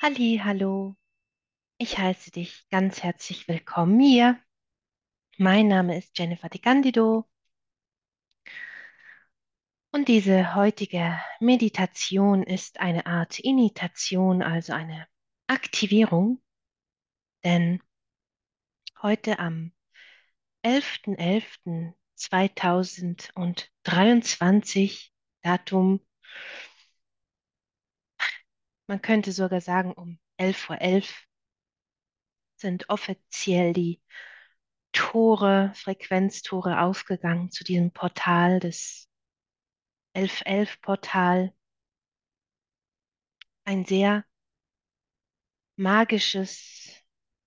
Halli, hallo. Ich heiße dich ganz herzlich willkommen hier. Mein Name ist Jennifer De Candido und diese heutige Meditation ist eine Art Initation, also eine Aktivierung, denn heute am 11.11.2023, Datum, man könnte sogar sagen um 11.11 Uhr sind offiziell die Tore, Frequenztore aufgegangen zu diesem Portal des 1111-Portal. Ein sehr magisches,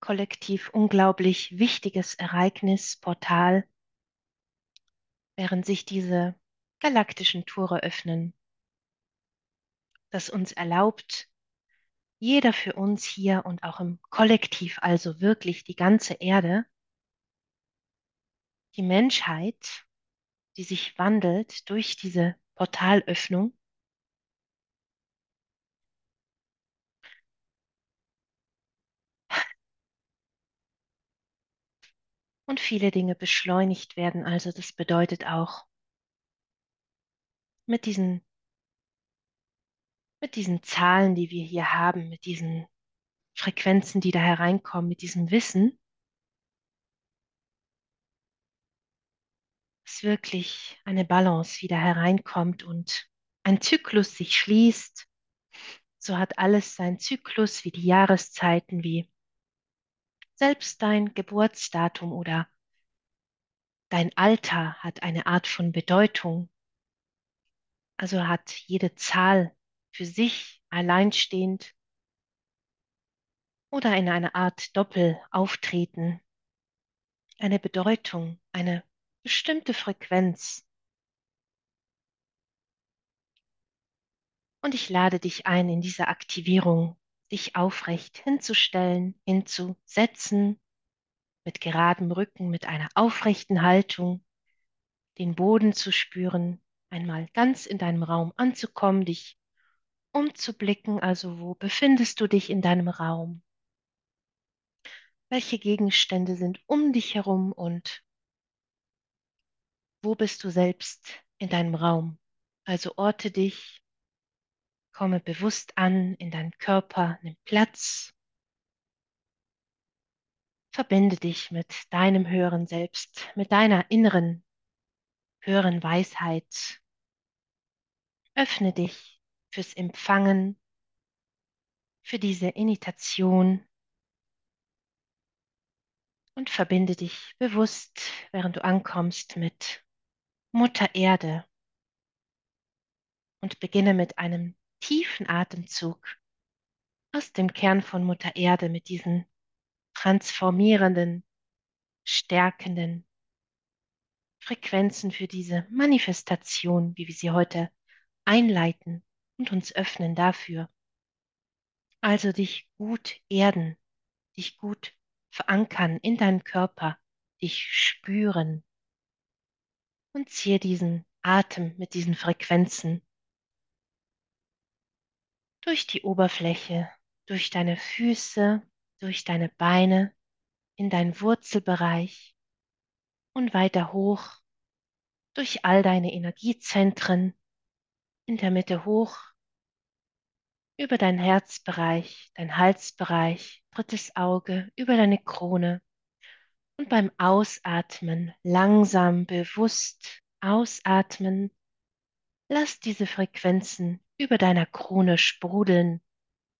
kollektiv unglaublich wichtiges Ereignis, Portal, während sich diese galaktischen Tore öffnen, das uns erlaubt, jeder für uns hier und auch im Kollektiv, also wirklich die ganze Erde, die Menschheit, die sich wandelt durch diese Portalöffnung, und viele Dinge beschleunigt werden. Also das bedeutet auch, mit diesen, mit diesen Zahlen, die wir hier haben, mit diesen Frequenzen, die da hereinkommen, mit diesem Wissen, dass wirklich eine Balance wieder hereinkommt und ein Zyklus sich schließt. So hat alles seinen Zyklus, wie die Jahreszeiten, wie selbst dein Geburtsdatum oder dein Alter hat eine Art von Bedeutung. Also hat jede Zahl für sich alleinstehend oder in einer Art Doppelauftreten eine Bedeutung, eine bestimmte Frequenz. Und ich lade dich ein, in dieser Aktivierung dich aufrecht hinzustellen, hinzusetzen, mit geradem Rücken, mit einer aufrechten Haltung, den Boden zu spüren, einmal ganz in deinem Raum anzukommen, dich umzublicken, also wo befindest du dich in deinem Raum? Welche Gegenstände sind um dich herum und wo bist du selbst in deinem Raum? Also orte dich, komme bewusst an in deinen Körper, nimm Platz, verbinde dich mit deinem höheren Selbst, mit deiner inneren höheren Weisheit. Öffne dich fürs Empfangen, für diese Initation und verbinde dich bewusst, während du ankommst, mit Mutter Erde. Und beginne mit einem tiefen Atemzug aus dem Kern von Mutter Erde mit diesen transformierenden, stärkenden Frequenzen für diese Manifestation, wie wir sie heute einleiten und uns öffnen dafür. Also dich gut erden, dich gut verankern in deinen Körper, dich spüren und ziehe diesen Atem mit diesen Frequenzen durch die Oberfläche, durch deine Füße, durch deine Beine, in deinen Wurzelbereich und weiter hoch durch all deine Energiezentren, in der Mitte hoch, über deinen Herzbereich, dein Halsbereich, drittes Auge, über deine Krone und beim Ausatmen langsam bewusst ausatmen, lass diese Frequenzen über deiner Krone sprudeln,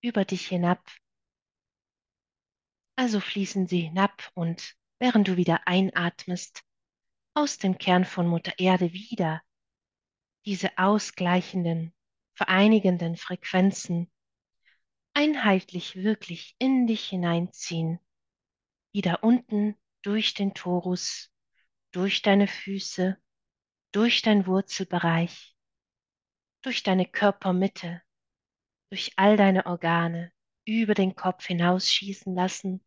über dich hinab. Also fließen sie hinab und während du wieder einatmest, aus dem Kern von Mutter Erde wieder diese ausgleichenden, vereinigenden Frequenzen einheitlich wirklich in dich hineinziehen, wieder unten durch den Torus, durch deine Füße, durch dein Wurzelbereich, durch deine Körpermitte, durch all deine Organe über den Kopf hinausschießen lassen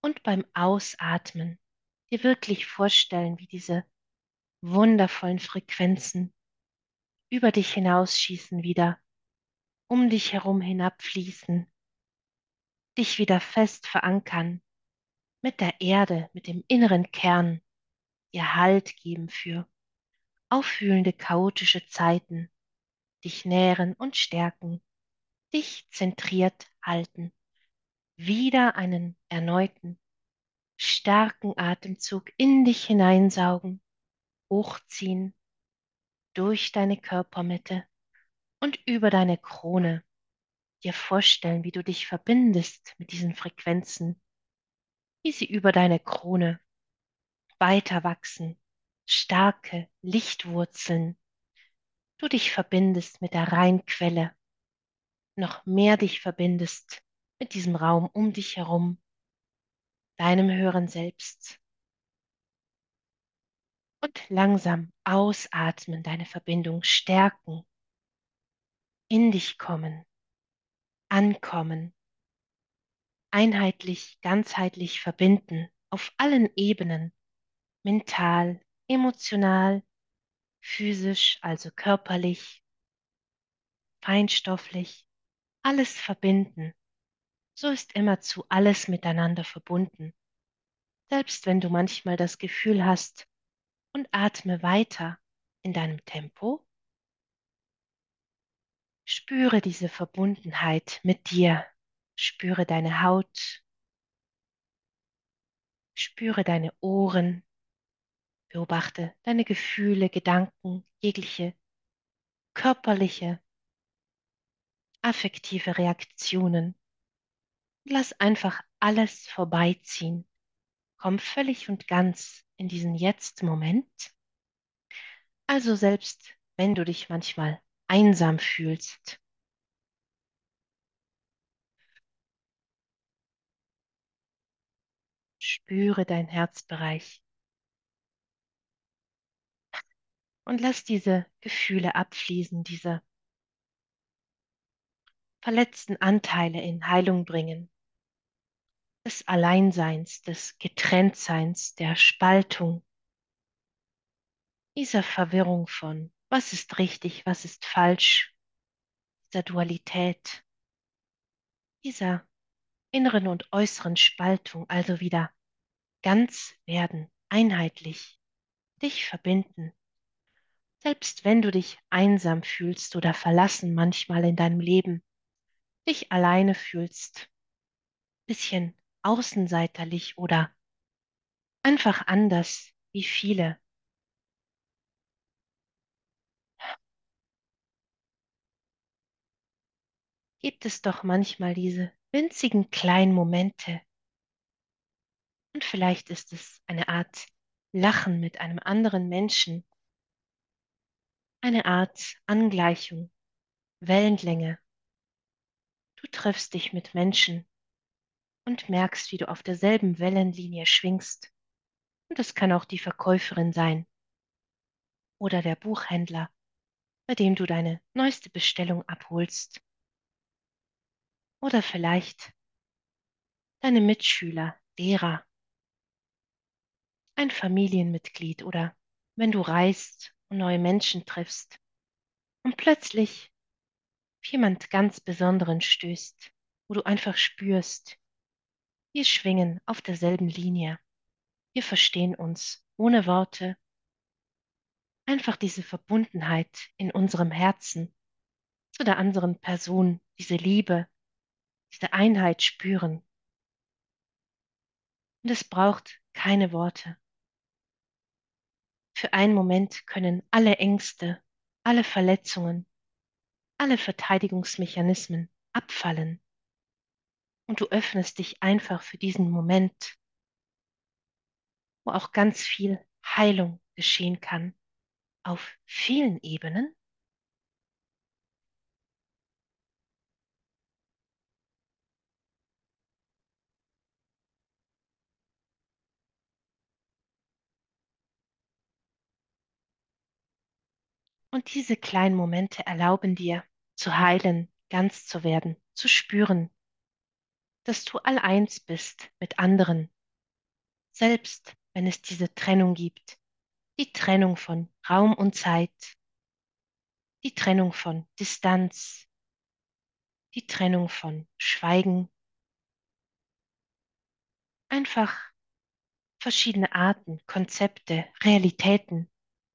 und beim Ausatmen dir wirklich vorstellen, wie diese wundervollen Frequenzen über dich hinausschießen wieder, um dich herum hinabfließen dich wieder fest verankern mit der Erde, mit dem inneren Kern, ihr Halt geben für aufwühlende, chaotische Zeiten, dich nähren und stärken, dich zentriert halten, wieder einen erneuten, starken Atemzug in dich hineinsaugen, hochziehen durch deine Körpermitte und über deine Krone, dir vorstellen, wie du dich verbindest mit diesen Frequenzen, wie sie über deine Krone weiter wachsen, starke Lichtwurzeln, du dich verbindest mit der Reinquelle, noch mehr dich verbindest mit diesem Raum um dich herum, deinem höheren Selbst. Und langsam ausatmen, deine Verbindung stärken, in dich kommen, ankommen, einheitlich, ganzheitlich verbinden auf allen Ebenen, mental, emotional, physisch, also körperlich, feinstofflich, alles verbinden. So ist immerzu alles miteinander verbunden. Selbst wenn du manchmal das Gefühl hast, und atme weiter in deinem Tempo. Spüre diese Verbundenheit mit dir. Spüre deine Haut. Spüre deine Ohren. Beobachte deine Gefühle, Gedanken, jegliche körperliche, affektive Reaktionen. Lass einfach alles vorbeiziehen. Komm völlig und ganz in diesen Jetzt-Moment. Also selbst wenn du dich manchmal einsam fühlst, spüre dein Herzbereich. Und lass diese Gefühle abfließen, diese verletzten Anteile in Heilung bringen, des Alleinseins, des Getrenntseins, der Spaltung, dieser Verwirrung von, was ist richtig, was ist falsch, dieser Dualität, dieser inneren und äußeren Spaltung, also wieder ganz werden, einheitlich, dich verbinden. Selbst wenn du dich einsam fühlst oder verlassen manchmal in deinem Leben, dich alleine fühlst, bisschen außenseiterlich oder einfach anders wie viele. Gibt es doch manchmal diese winzigen kleinen Momente. Und vielleicht ist es eine Art Lachen mit einem anderen Menschen, eine Art Angleichung, Wellenlänge. Du triffst dich mit Menschen und merkst, wie du auf derselben Wellenlinie schwingst. Und es kann auch die Verkäuferin sein oder der Buchhändler, bei dem du deine neueste Bestellung abholst. Oder vielleicht deine Mitschüler, Lehrer, ein Familienmitglied oder wenn du reist und neue Menschen triffst und plötzlich auf jemand ganz Besonderen stößt, wo du einfach spürst, wir schwingen auf derselben Linie, wir verstehen uns ohne Worte, einfach diese Verbundenheit in unserem Herzen zu der anderen Person, diese Liebe, diese Einheit spüren. Und es braucht keine Worte. Für einen Moment können alle Ängste, alle Verletzungen, alle Verteidigungsmechanismen abfallen. Und du öffnest dich einfach für diesen Moment, wo auch ganz viel Heilung geschehen kann auf vielen Ebenen. Und diese kleinen Momente erlauben dir zu heilen, ganz zu werden, zu spüren, dass du alleins bist mit anderen, selbst wenn es diese Trennung gibt, die Trennung von Raum und Zeit, die Trennung von Distanz, die Trennung von Schweigen, einfach verschiedene Arten, Konzepte, Realitäten,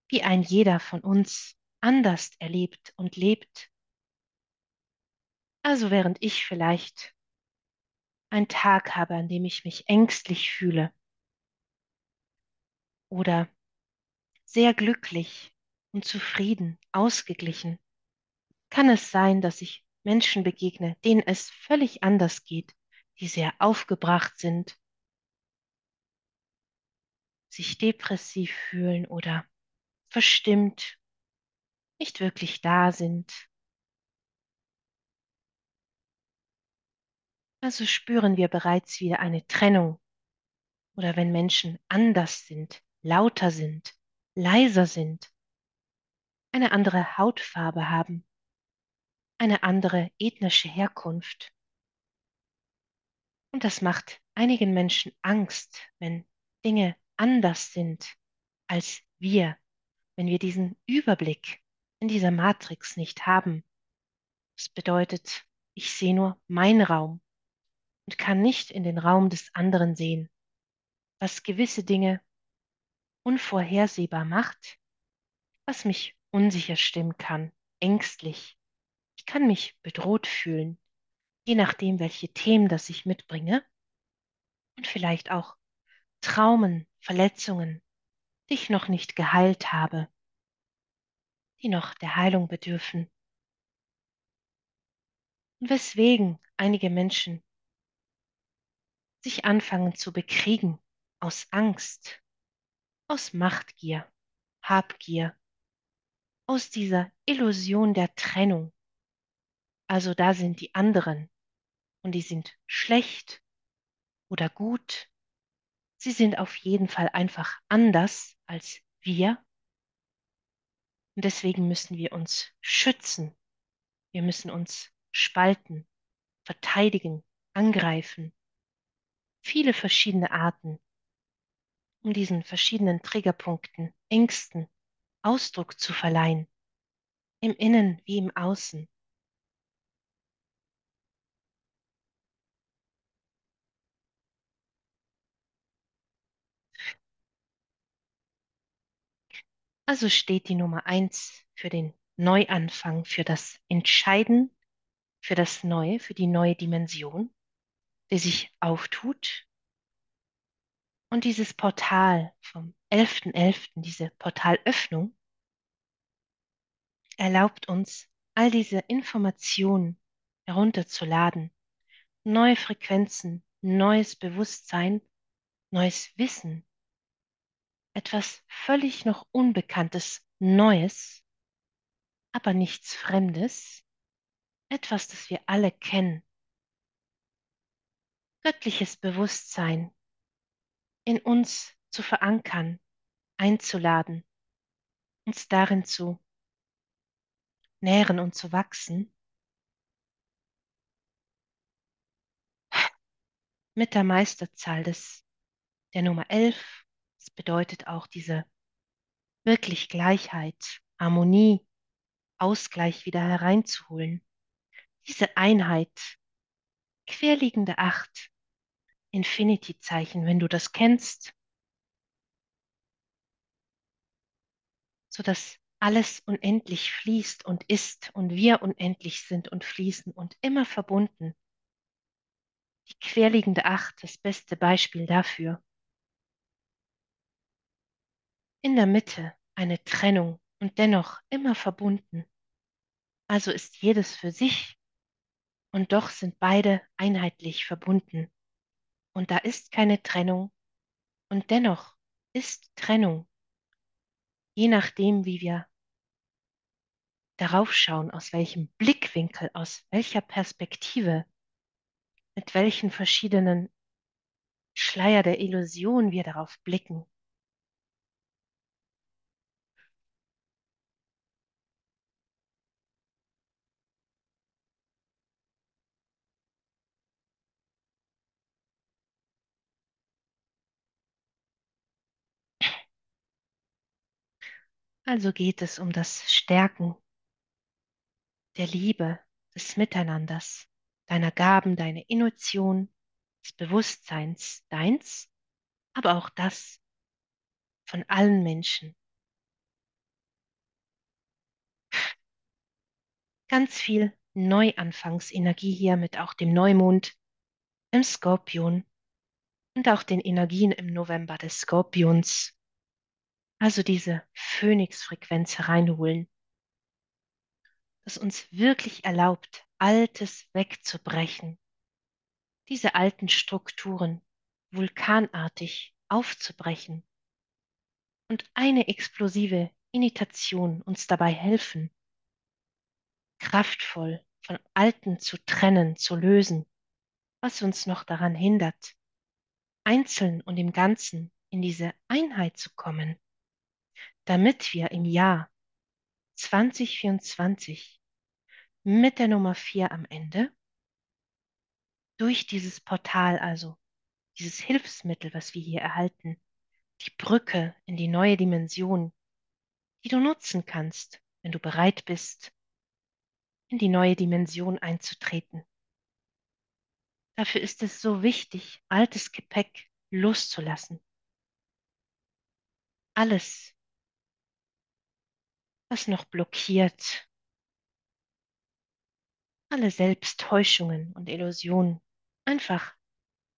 wie ein jeder von uns anders erlebt und lebt. Also während ich vielleicht einen Tag habe, an dem ich mich ängstlich fühle oder sehr glücklich und zufrieden, ausgeglichen, kann es sein, dass ich Menschen begegne, denen es völlig anders geht, die sehr aufgebracht sind, sich depressiv fühlen oder verstimmt, nicht wirklich da sind. Also spüren wir bereits wieder eine Trennung oder wenn Menschen anders sind, lauter sind, leiser sind, eine andere Hautfarbe haben, eine andere ethnische Herkunft. Und das macht einigen Menschen Angst, wenn Dinge anders sind als wir, wenn wir diesen Überblick in dieser Matrix nicht haben. Das bedeutet, ich sehe nur meinen Raum und kann nicht in den Raum des anderen sehen, was gewisse Dinge unvorhersehbar macht, was mich unsicher stimmen kann, ängstlich. Ich kann mich bedroht fühlen, je nachdem, welche Themen das ich mitbringe und vielleicht auch Traumen, Verletzungen, die ich noch nicht geheilt habe, die noch der Heilung bedürfen. Und weswegen einige Menschen sich anfangen zu bekriegen aus Angst, aus Machtgier, Habgier, aus dieser Illusion der Trennung. Also da sind die anderen und die sind schlecht oder gut. Sie sind auf jeden Fall einfach anders als wir. Und deswegen müssen wir uns schützen. Wir müssen uns spalten, verteidigen, angreifen. Viele verschiedene Arten, um diesen verschiedenen Triggerpunkten, Ängsten Ausdruck zu verleihen, im Innen wie im Außen. Also steht die Nummer eins für den Neuanfang, für das Entscheiden, für das Neue, für die neue Dimension, die sich auftut. Und dieses Portal vom 11.11., diese Portalöffnung, erlaubt uns, all diese Informationen herunterzuladen, neue Frequenzen, neues Bewusstsein, neues Wissen, etwas völlig noch Unbekanntes, Neues, aber nichts Fremdes, etwas, das wir alle kennen. Göttliches Bewusstsein in uns zu verankern, einzuladen, uns darin zu nähren und zu wachsen. Mit der Meisterzahl des, der Nummer 11 das bedeutet auch diese wirklich Gleichheit, Harmonie, Ausgleich wieder hereinzuholen. Diese Einheit, querliegende Acht, Infinity-Zeichen, wenn du das kennst, sodass alles unendlich fließt und ist und wir unendlich sind und fließen und immer verbunden. Die querliegende Acht, das beste Beispiel dafür in der Mitte eine Trennung und dennoch immer verbunden. Also ist jedes für sich und doch sind beide einheitlich verbunden. Und da ist keine Trennung und dennoch ist Trennung, je nachdem, wie wir darauf schauen, aus welchem Blickwinkel, aus welcher Perspektive, mit welchen verschiedenen Schleier der Illusion wir darauf blicken. Also geht es um das Stärken der Liebe, des Miteinanders, deiner Gaben, deiner Intuition, des Bewusstseins, deins, aber auch das von allen Menschen. Ganz viel Neuanfangsenergie hier mit auch dem Neumond im Skorpion und auch den Energien im November des Skorpions. Also diese Phönixfrequenz hereinholen, das uns wirklich erlaubt, Altes wegzubrechen, diese alten Strukturen vulkanartig aufzubrechen. Und eine explosive Imitation uns dabei helfen, kraftvoll von Alten zu trennen, zu lösen, was uns noch daran hindert, einzeln und im Ganzen in diese Einheit zu kommen, damit wir im Jahr 2024 mit der Nummer 4 am Ende durch dieses Portal, also dieses Hilfsmittel, was wir hier erhalten, die Brücke in die neue Dimension, die du nutzen kannst, wenn du bereit bist, in die neue Dimension einzutreten. Dafür ist es so wichtig, altes Gepäck loszulassen. Alles, was noch blockiert, alle Selbsttäuschungen und Illusionen, einfach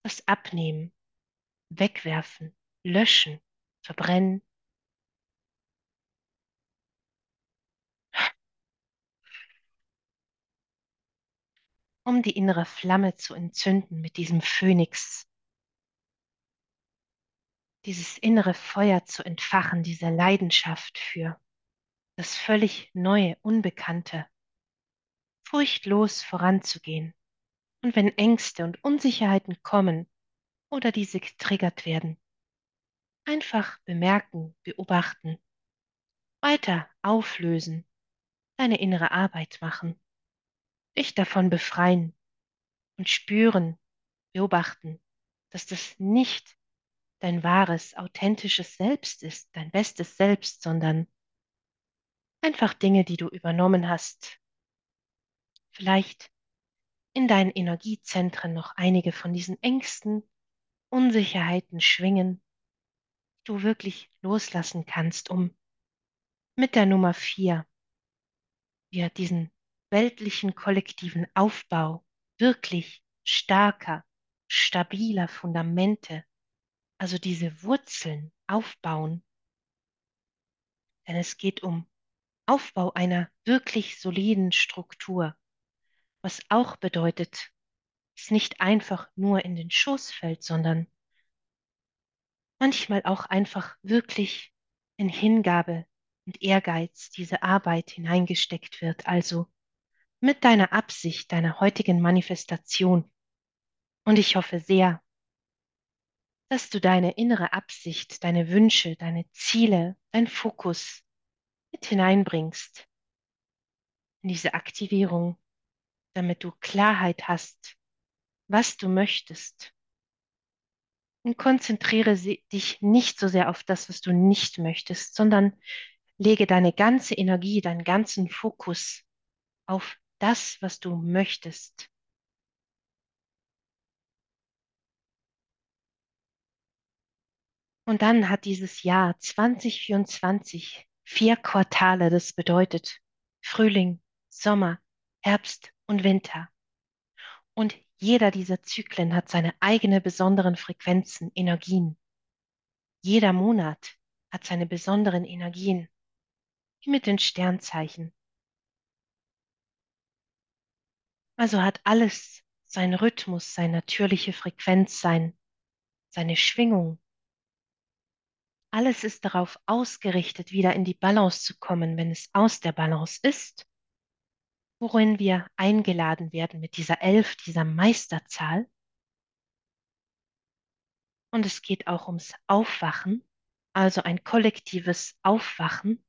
das Abnehmen, wegwerfen, löschen, verbrennen. um die innere Flamme zu entzünden mit diesem Phönix, dieses innere Feuer zu entfachen, diese Leidenschaft für das völlig neue, unbekannte, furchtlos voranzugehen. Und wenn Ängste und Unsicherheiten kommen oder diese getriggert werden, einfach bemerken, beobachten, weiter auflösen, deine innere Arbeit machen, dich davon befreien und spüren, beobachten, dass das nicht dein wahres, authentisches Selbst ist, dein bestes Selbst, sondern einfach Dinge, die du übernommen hast. Vielleicht in deinen Energiezentren noch einige von diesen Ängsten, Unsicherheiten schwingen, die du wirklich loslassen kannst, um mit der Nummer vier wir diesen weltlichen kollektiven Aufbau wirklich starker, stabiler Fundamente, also diese Wurzeln aufbauen. Denn es geht um Aufbau einer wirklich soliden Struktur, was auch bedeutet, es nicht einfach nur in den Schoß fällt, sondern manchmal auch einfach wirklich in Hingabe und Ehrgeiz diese Arbeit hineingesteckt wird, also mit deiner Absicht, deiner heutigen Manifestation. Und ich hoffe sehr, dass du deine innere Absicht, deine Wünsche, deine Ziele, dein Fokus mit hineinbringst in diese Aktivierung, damit du Klarheit hast, was du möchtest. Und konzentriere dich nicht so sehr auf das, was du nicht möchtest, sondern lege deine ganze Energie, deinen ganzen Fokus auf das, was du möchtest. Und dann hat dieses Jahr 2024 vier Quartale. Das bedeutet Frühling, Sommer, Herbst und Winter. Und jeder dieser Zyklen hat seine eigene besonderen Frequenzen, Energien. Jeder Monat hat seine besonderen Energien, wie mit den Sternzeichen. Also hat alles seinen Rhythmus, seine natürliche Frequenz, sein, seine Schwingung. Alles ist darauf ausgerichtet, wieder in die Balance zu kommen, wenn es aus der Balance ist, worin wir eingeladen werden mit dieser Elf, dieser Meisterzahl. Und es geht auch ums Aufwachen, also ein kollektives Aufwachen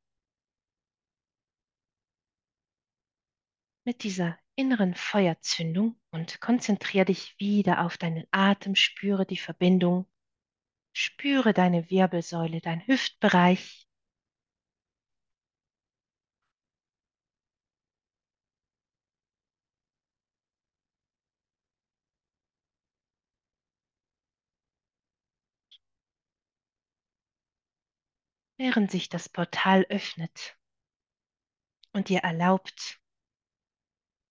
mit dieser inneren Feuerzündung und konzentriere dich wieder auf deinen Atem, spüre die Verbindung, Spüre deine Wirbelsäule, dein Hüftbereich. Während sich das Portal öffnet und dir erlaubt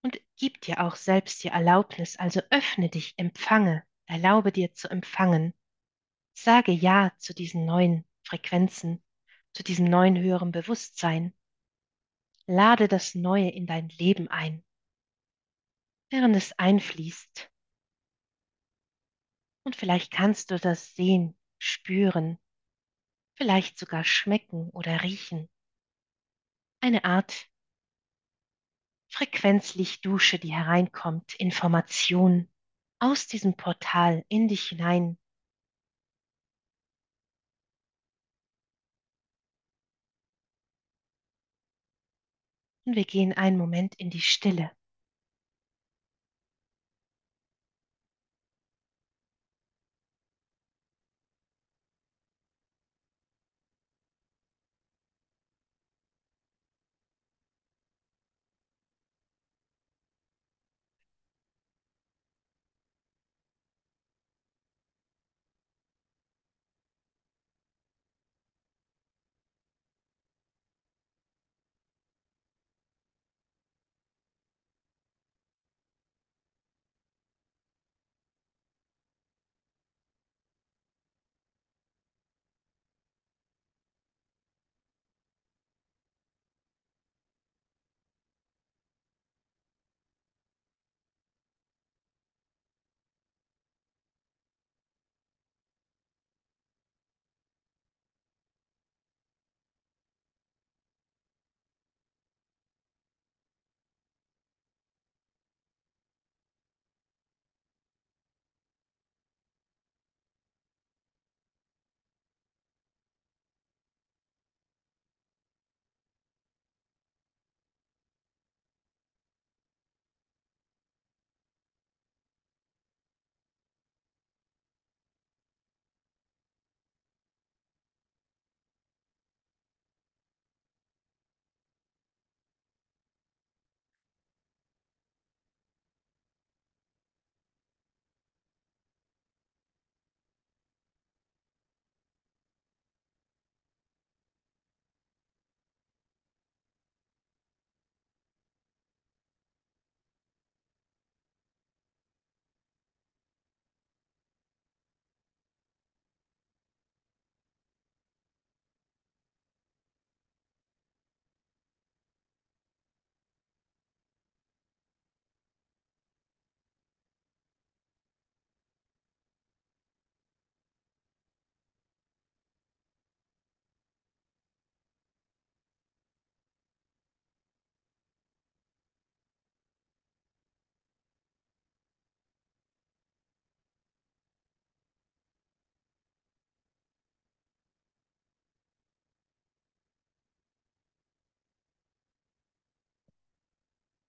und gibt dir auch selbst die Erlaubnis, also öffne dich, empfange, erlaube dir zu empfangen sage Ja zu diesen neuen Frequenzen, zu diesem neuen höheren Bewusstsein, lade das Neue in dein Leben ein, während es einfließt. Und vielleicht kannst du das sehen, spüren, vielleicht sogar schmecken oder riechen. Eine Art Frequenzlichtdusche, die hereinkommt, Information aus diesem Portal in dich hinein. Wir gehen einen Moment in die Stille.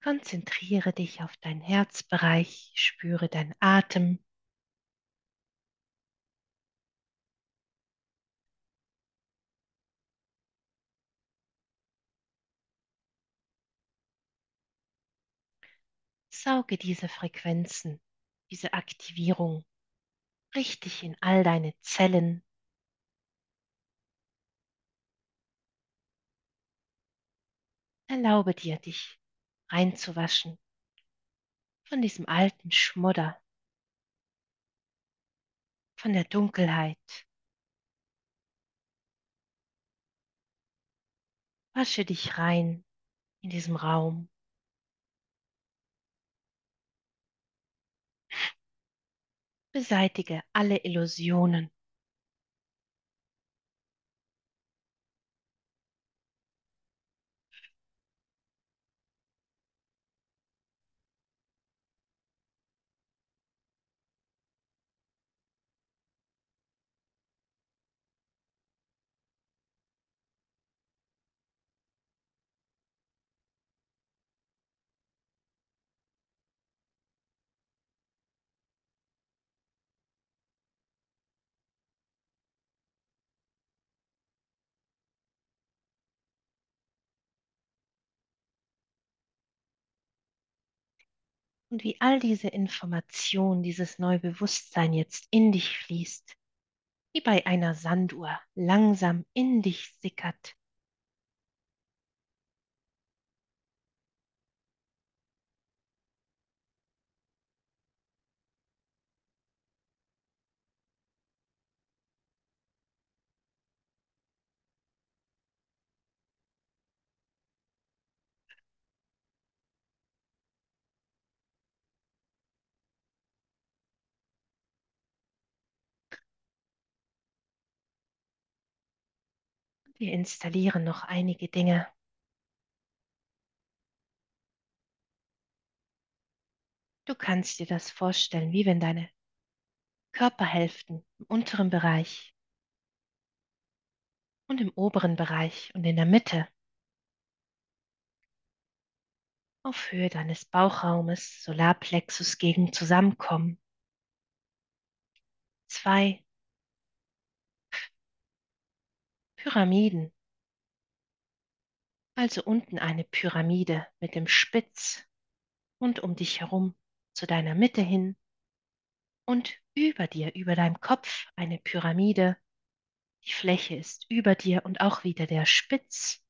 Konzentriere dich auf deinen Herzbereich, spüre deinen Atem. Sauge diese Frequenzen, diese Aktivierung richtig in all deine Zellen. Erlaube dir, dich reinzuwaschen von diesem alten Schmodder, von der Dunkelheit. Wasche dich rein in diesem Raum. Beseitige alle Illusionen. Und wie all diese Information, dieses neue Bewusstsein jetzt in dich fließt, wie bei einer Sanduhr langsam in dich sickert. Wir installieren noch einige Dinge. Du kannst dir das vorstellen, wie wenn deine Körperhälften im unteren Bereich und im oberen Bereich und in der Mitte auf Höhe deines Bauchraumes, Solarplexus gegen zusammenkommen. Zwei Pyramiden, also unten eine Pyramide mit dem Spitz und um dich herum zu deiner Mitte hin und über dir, über deinem Kopf eine Pyramide. Die Fläche ist über dir und auch wieder der Spitz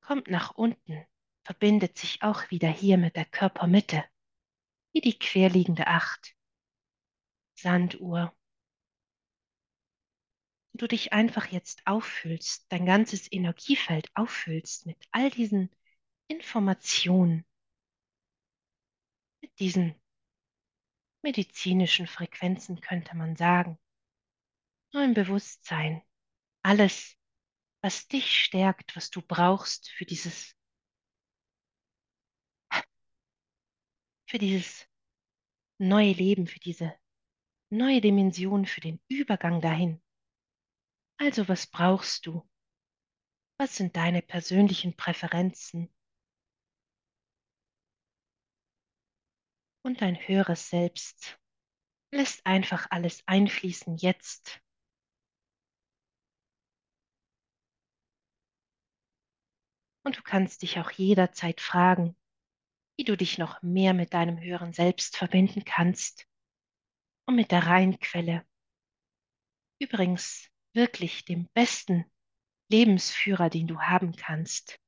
kommt nach unten, verbindet sich auch wieder hier mit der Körpermitte, wie die querliegende Acht. Sanduhr. Du dich einfach jetzt auffüllst, dein ganzes Energiefeld auffüllst mit all diesen Informationen, mit diesen medizinischen Frequenzen, könnte man sagen. Neuem Bewusstsein. Alles, was dich stärkt, was du brauchst für dieses, für dieses neue Leben, für diese neue Dimension, für den Übergang dahin. Also was brauchst du? Was sind deine persönlichen Präferenzen? Und dein höheres Selbst lässt einfach alles einfließen jetzt. Und du kannst dich auch jederzeit fragen, wie du dich noch mehr mit deinem höheren Selbst verbinden kannst und mit der Reinquelle. Übrigens wirklich dem besten Lebensführer, den du haben kannst.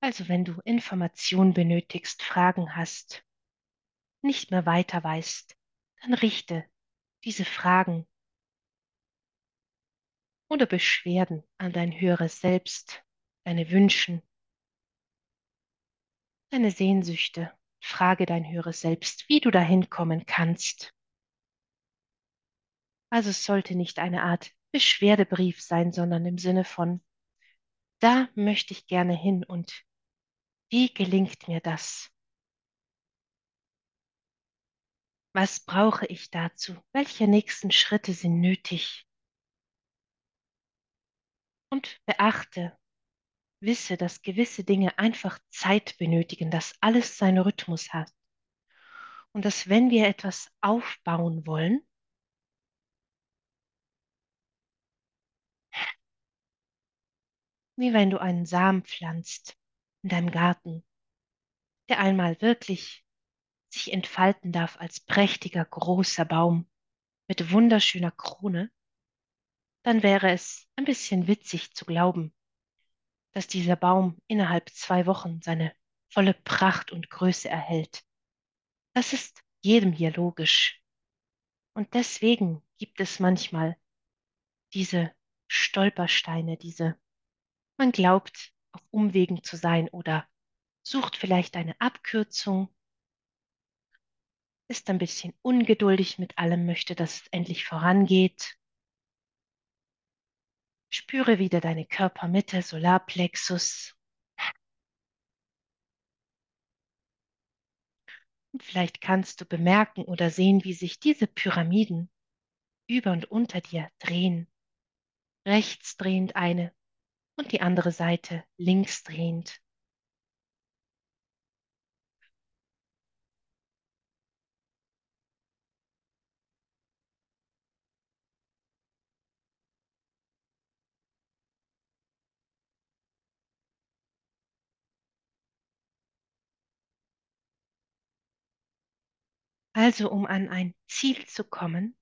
Also wenn du Informationen benötigst, Fragen hast, nicht mehr weiter weißt, dann richte diese Fragen oder Beschwerden an dein höheres Selbst, deine Wünschen, deine Sehnsüchte. Frage dein höheres Selbst, wie du dahin kommen kannst. Also es sollte nicht eine Art Beschwerdebrief sein, sondern im Sinne von, da möchte ich gerne hin und wie gelingt mir das? Was brauche ich dazu? Welche nächsten Schritte sind nötig? Und beachte, wisse, dass gewisse Dinge einfach Zeit benötigen, dass alles seinen Rhythmus hat. Und dass wenn wir etwas aufbauen wollen, wie wenn du einen Samen pflanzt in deinem Garten, der einmal wirklich sich entfalten darf als prächtiger großer Baum mit wunderschöner Krone, dann wäre es ein bisschen witzig zu glauben, dass dieser Baum innerhalb zwei Wochen seine volle Pracht und Größe erhält. Das ist jedem hier logisch. Und deswegen gibt es manchmal diese Stolpersteine, diese, man glaubt, auf Umwegen zu sein oder sucht vielleicht eine Abkürzung, ist ein bisschen ungeduldig mit allem, möchte, dass es endlich vorangeht. Spüre wieder deine Körpermitte, Solarplexus. Und vielleicht kannst du bemerken oder sehen, wie sich diese Pyramiden über und unter dir drehen. Rechts drehend eine und die andere Seite links drehend. Also um an ein Ziel zu kommen,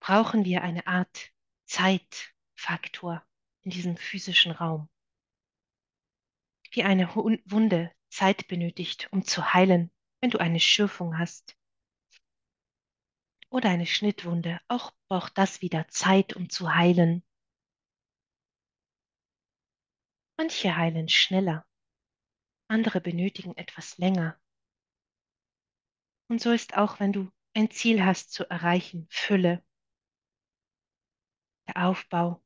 brauchen wir eine Art Zeitfaktor in diesem physischen Raum. Wie eine Wunde Zeit benötigt, um zu heilen, wenn du eine Schürfung hast. Oder eine Schnittwunde, auch braucht das wieder Zeit, um zu heilen. Manche heilen schneller, andere benötigen etwas länger. Und so ist auch, wenn du ein Ziel hast zu erreichen, Fülle, der Aufbau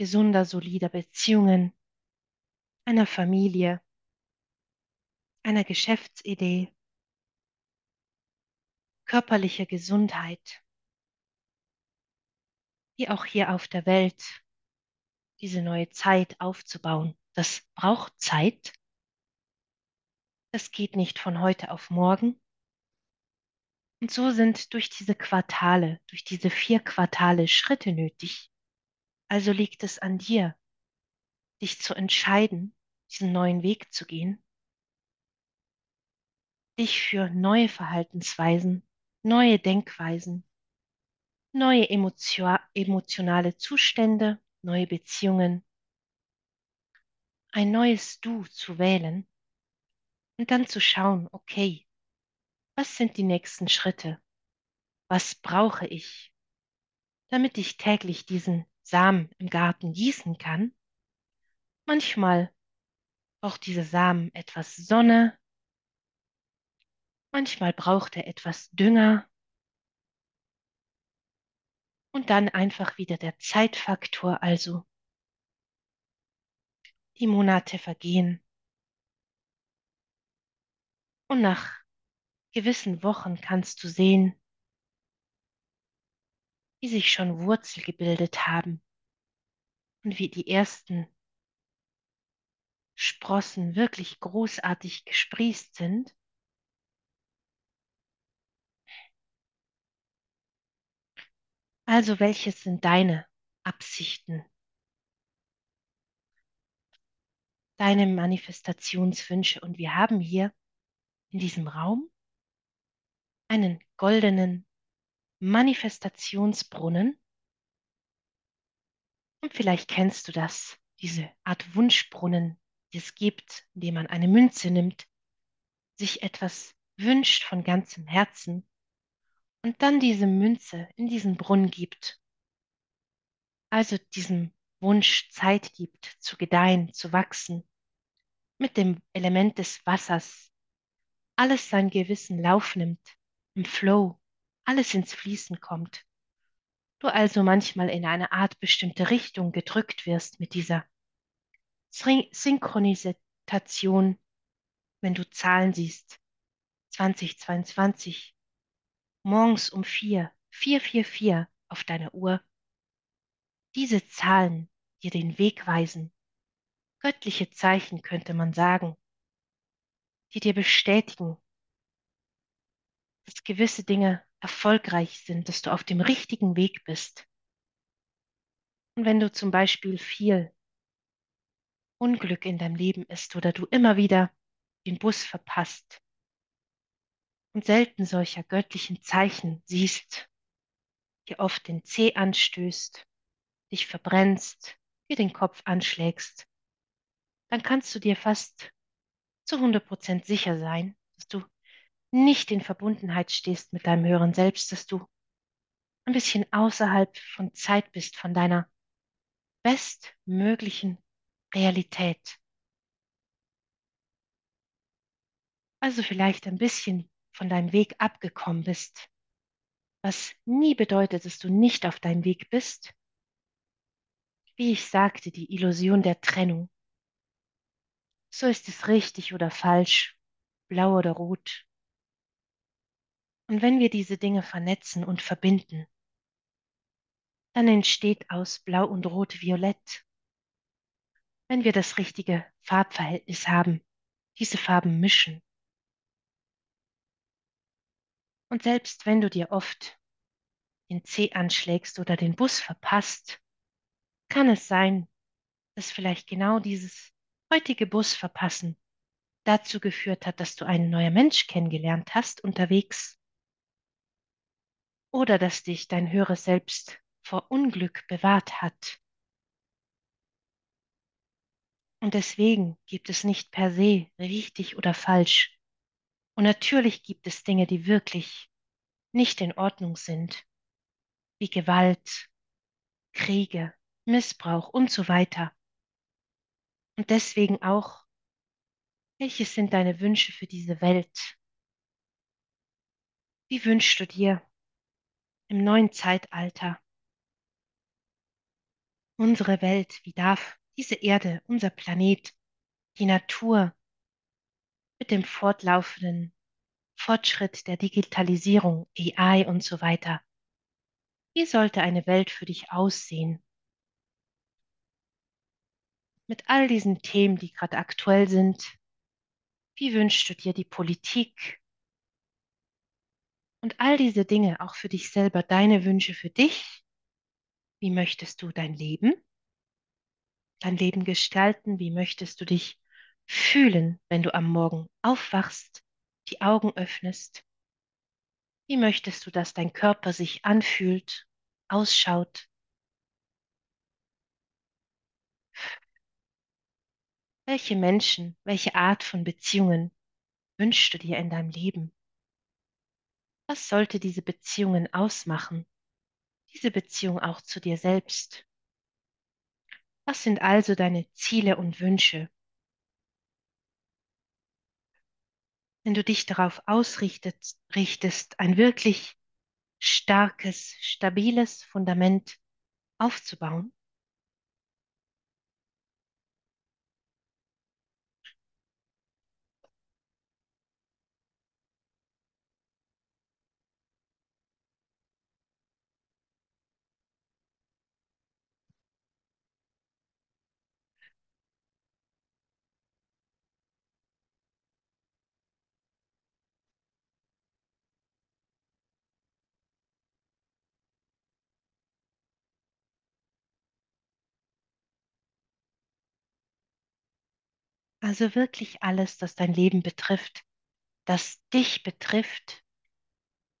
gesunder, solider Beziehungen, einer Familie, einer Geschäftsidee, körperlicher Gesundheit, wie auch hier auf der Welt, diese neue Zeit aufzubauen. Das braucht Zeit. Das geht nicht von heute auf morgen. Und so sind durch diese Quartale, durch diese vier Quartale Schritte nötig. Also liegt es an dir, dich zu entscheiden, diesen neuen Weg zu gehen, dich für neue Verhaltensweisen, neue Denkweisen, neue emotio emotionale Zustände, neue Beziehungen, ein neues Du zu wählen und dann zu schauen, okay, was sind die nächsten Schritte? Was brauche ich, damit ich täglich diesen Samen im Garten gießen kann? Manchmal braucht dieser Samen etwas Sonne, manchmal braucht er etwas Dünger und dann einfach wieder der Zeitfaktor, also die Monate vergehen und nach gewissen Wochen kannst du sehen, wie sich schon Wurzel gebildet haben und wie die ersten Sprossen wirklich großartig gesprießt sind. Also welches sind deine Absichten, deine Manifestationswünsche? Und wir haben hier in diesem Raum einen goldenen Manifestationsbrunnen. Und vielleicht kennst du das, diese Art Wunschbrunnen, die es gibt, indem man eine Münze nimmt, sich etwas wünscht von ganzem Herzen und dann diese Münze in diesen Brunnen gibt. Also diesem Wunsch Zeit gibt, zu gedeihen, zu wachsen, mit dem Element des Wassers alles seinen gewissen Lauf nimmt, im Flow, alles ins Fließen kommt. Du also manchmal in eine Art bestimmte Richtung gedrückt wirst mit dieser Synchronisation, wenn du Zahlen siehst. 2022, morgens um vier, vier, vier, vier auf deiner Uhr. Diese Zahlen dir den Weg weisen. Göttliche Zeichen könnte man sagen, die dir bestätigen, dass gewisse Dinge erfolgreich sind, dass du auf dem richtigen Weg bist. Und wenn du zum Beispiel viel Unglück in deinem Leben ist oder du immer wieder den Bus verpasst und selten solcher göttlichen Zeichen siehst, dir oft den Zeh anstößt, dich verbrennst, dir den Kopf anschlägst, dann kannst du dir fast zu 100% sicher sein, dass du nicht in Verbundenheit stehst mit deinem höheren Selbst, dass du ein bisschen außerhalb von Zeit bist, von deiner bestmöglichen Realität. Also vielleicht ein bisschen von deinem Weg abgekommen bist, was nie bedeutet, dass du nicht auf deinem Weg bist. Wie ich sagte, die Illusion der Trennung. So ist es richtig oder falsch, blau oder rot, und wenn wir diese Dinge vernetzen und verbinden, dann entsteht aus Blau und Rot Violett. Wenn wir das richtige Farbverhältnis haben, diese Farben mischen. Und selbst wenn du dir oft den Zeh anschlägst oder den Bus verpasst, kann es sein, dass vielleicht genau dieses heutige Bus verpassen dazu geführt hat, dass du einen neuen Mensch kennengelernt hast unterwegs oder dass dich dein höheres Selbst vor Unglück bewahrt hat. Und deswegen gibt es nicht per se richtig oder falsch. Und natürlich gibt es Dinge, die wirklich nicht in Ordnung sind, wie Gewalt, Kriege, Missbrauch und so weiter. Und deswegen auch, welches sind deine Wünsche für diese Welt? Wie wünschst du dir im neuen Zeitalter unsere Welt, wie darf diese Erde, unser Planet, die Natur mit dem fortlaufenden Fortschritt der Digitalisierung, AI und so weiter, wie sollte eine Welt für dich aussehen? Mit all diesen Themen, die gerade aktuell sind, wie wünschst du dir die Politik und all diese Dinge auch für dich selber, deine Wünsche für dich? Wie möchtest du dein Leben, dein Leben gestalten? Wie möchtest du dich fühlen, wenn du am Morgen aufwachst, die Augen öffnest? Wie möchtest du, dass dein Körper sich anfühlt, ausschaut? Welche Menschen, welche Art von Beziehungen wünschst du dir in deinem Leben? Was sollte diese Beziehungen ausmachen? Diese Beziehung auch zu dir selbst? Was sind also deine Ziele und Wünsche? Wenn du dich darauf ausrichtest, richtest, ein wirklich starkes, stabiles Fundament aufzubauen, also wirklich alles, das dein Leben betrifft, das dich betrifft,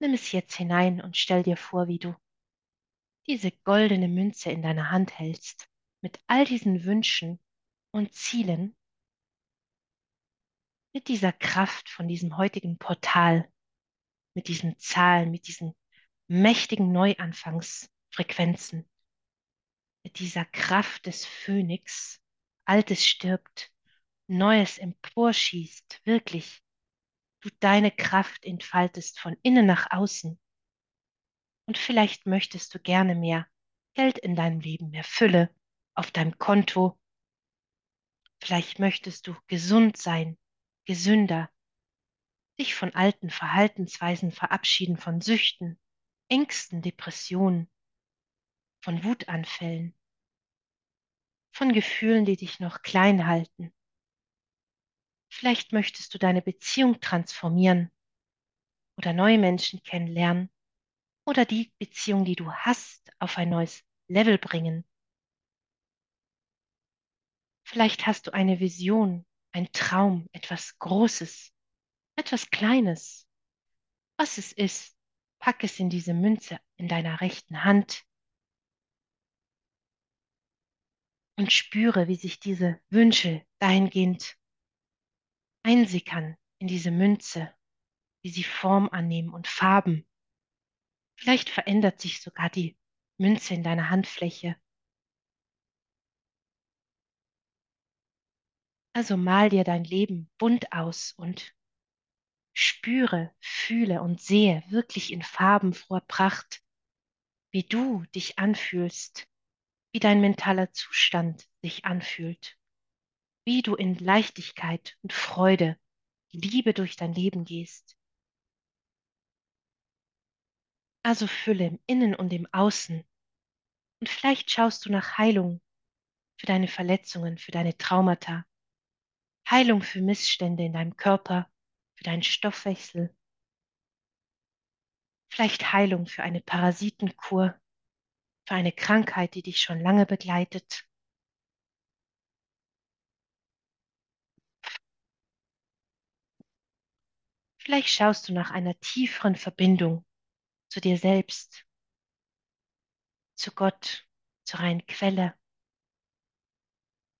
nimm es jetzt hinein und stell dir vor, wie du diese goldene Münze in deiner Hand hältst, mit all diesen Wünschen und Zielen, mit dieser Kraft von diesem heutigen Portal, mit diesen Zahlen, mit diesen mächtigen Neuanfangsfrequenzen, mit dieser Kraft des Phönix, Altes stirbt, Neues emporschießt, wirklich, du deine Kraft entfaltest von innen nach außen. Und vielleicht möchtest du gerne mehr Geld in deinem Leben, mehr Fülle auf deinem Konto. Vielleicht möchtest du gesund sein, gesünder, dich von alten Verhaltensweisen verabschieden, von Süchten, Ängsten, Depressionen, von Wutanfällen, von Gefühlen, die dich noch klein halten. Vielleicht möchtest du deine Beziehung transformieren oder neue Menschen kennenlernen oder die Beziehung, die du hast, auf ein neues Level bringen. Vielleicht hast du eine Vision, ein Traum, etwas Großes, etwas Kleines. Was es ist, pack es in diese Münze in deiner rechten Hand und spüre, wie sich diese Wünsche dahingehend einsickern in diese Münze, wie sie Form annehmen und Farben. Vielleicht verändert sich sogar die Münze in deiner Handfläche. Also mal dir dein Leben bunt aus und spüre, fühle und sehe wirklich in farbenfroher Pracht, wie du dich anfühlst, wie dein mentaler Zustand sich anfühlt, wie du in Leichtigkeit und Freude, Liebe durch dein Leben gehst. Also fülle im Innen und im Außen und vielleicht schaust du nach Heilung für deine Verletzungen, für deine Traumata, Heilung für Missstände in deinem Körper, für deinen Stoffwechsel, vielleicht Heilung für eine Parasitenkur, für eine Krankheit, die dich schon lange begleitet. Vielleicht schaust du nach einer tieferen Verbindung zu dir selbst, zu Gott, zur reinen Quelle.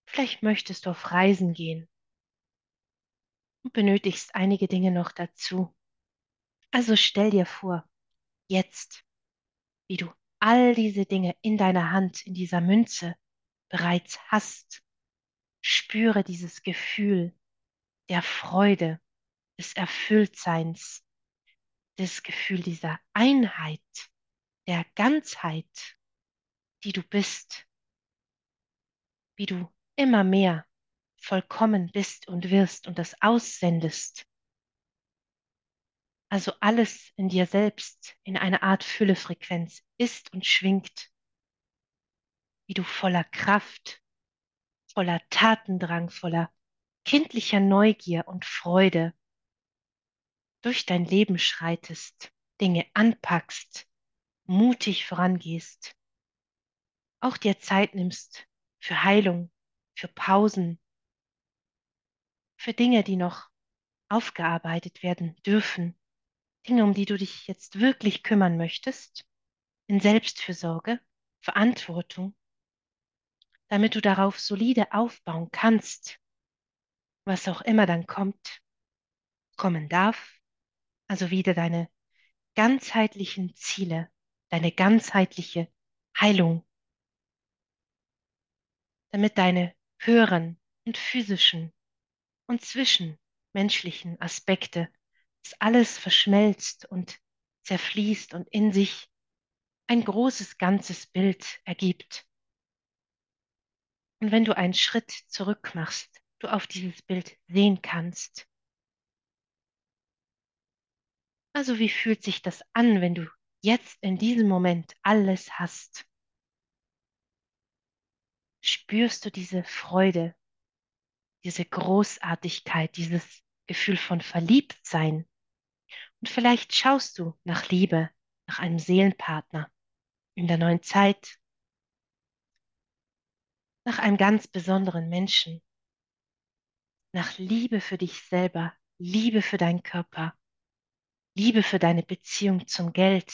Vielleicht möchtest du auf Reisen gehen und benötigst einige Dinge noch dazu. Also stell dir vor, jetzt, wie du all diese Dinge in deiner Hand, in dieser Münze bereits hast. Spüre dieses Gefühl der Freude, des Erfülltseins, das Gefühl dieser Einheit, der Ganzheit, die du bist, wie du immer mehr vollkommen bist und wirst und das aussendest. Also alles in dir selbst in einer Art Füllefrequenz ist und schwingt, wie du voller Kraft, voller Tatendrang, voller kindlicher Neugier und Freude durch dein Leben schreitest, Dinge anpackst, mutig vorangehst, auch dir Zeit nimmst für Heilung, für Pausen, für Dinge, die noch aufgearbeitet werden dürfen, Dinge, um die du dich jetzt wirklich kümmern möchtest, in Selbstfürsorge, Verantwortung, damit du darauf solide aufbauen kannst, was auch immer dann kommt, kommen darf, also wieder deine ganzheitlichen Ziele, deine ganzheitliche Heilung, damit deine höheren und physischen und zwischenmenschlichen Aspekte, dass alles verschmelzt und zerfließt und in sich ein großes ganzes Bild ergibt. Und wenn du einen Schritt zurück machst, du auf dieses Bild sehen kannst. Also wie fühlt sich das an, wenn du jetzt in diesem Moment alles hast? Spürst du diese Freude, diese Großartigkeit, dieses Gefühl von Verliebtsein? Und vielleicht schaust du nach Liebe, nach einem Seelenpartner in der neuen Zeit, nach einem ganz besonderen Menschen, nach Liebe für dich selber, Liebe für deinen Körper, Liebe für deine Beziehung zum Geld,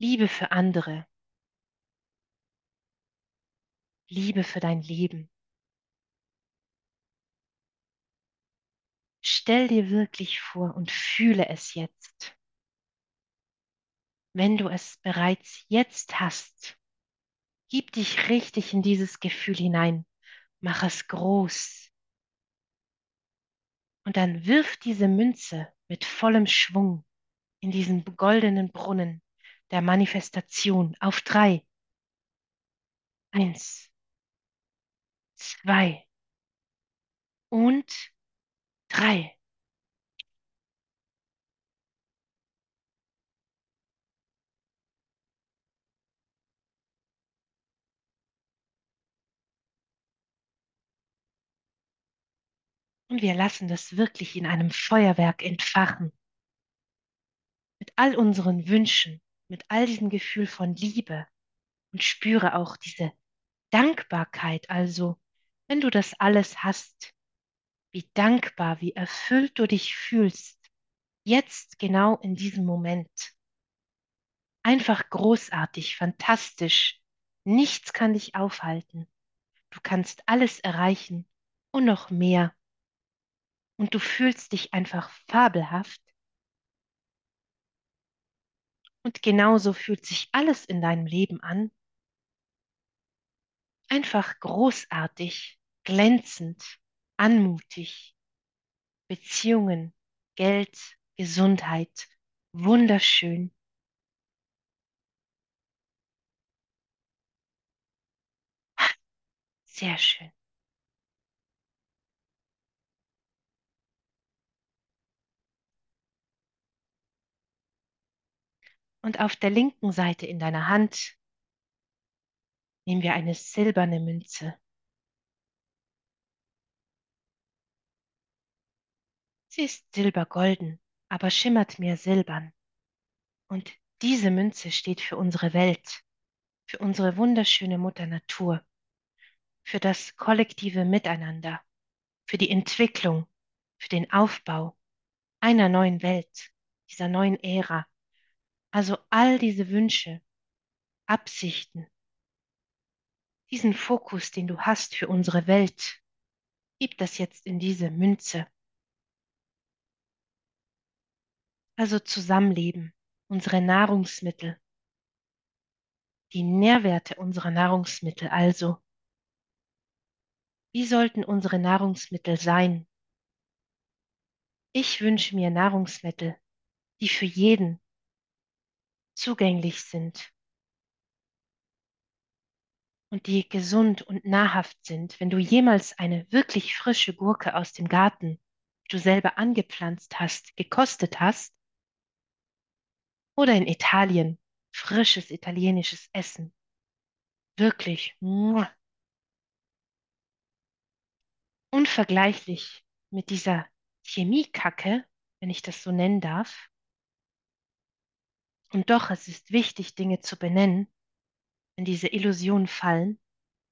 Liebe für andere, Liebe für dein Leben. Stell dir wirklich vor und fühle es jetzt. Wenn du es bereits jetzt hast, gib dich richtig in dieses Gefühl hinein. Mach es groß. Und dann wirf diese Münze mit vollem Schwung in diesen goldenen Brunnen der Manifestation auf drei. Eins, zwei und drei. Und wir lassen das wirklich in einem Feuerwerk entfachen. Mit all unseren Wünschen, mit all diesem Gefühl von Liebe. Und spüre auch diese Dankbarkeit. Also, wenn du das alles hast, wie dankbar, wie erfüllt du dich fühlst, jetzt genau in diesem Moment. Einfach großartig, fantastisch. Nichts kann dich aufhalten. Du kannst alles erreichen und noch mehr. Und du fühlst dich einfach fabelhaft. Und genauso fühlt sich alles in deinem Leben an. Einfach großartig, glänzend, anmutig. Beziehungen, Geld, Gesundheit, wunderschön. Sehr schön. Und auf der linken Seite in deiner Hand nehmen wir eine silberne Münze. Sie ist silbergolden, aber schimmert mehr silbern. Und diese Münze steht für unsere Welt, für unsere wunderschöne Mutter Natur, für das kollektive Miteinander, für die Entwicklung, für den Aufbau einer neuen Welt, dieser neuen Ära. Also all diese Wünsche, Absichten, diesen Fokus, den du hast für unsere Welt, gib das jetzt in diese Münze. Also Zusammenleben, unsere Nahrungsmittel, die Nährwerte unserer Nahrungsmittel also. Wie sollten unsere Nahrungsmittel sein? Ich wünsche mir Nahrungsmittel, die für jeden zugänglich sind und die gesund und nahrhaft sind. Wenn du jemals eine wirklich frische Gurke aus dem Garten, die du selber angepflanzt hast, gekostet hast, oder in Italien frisches italienisches Essen, wirklich muah, unvergleichlich mit dieser Chemiekacke, wenn ich das so nennen darf. Und doch, es ist wichtig, Dinge zu benennen, wenn diese Illusionen fallen,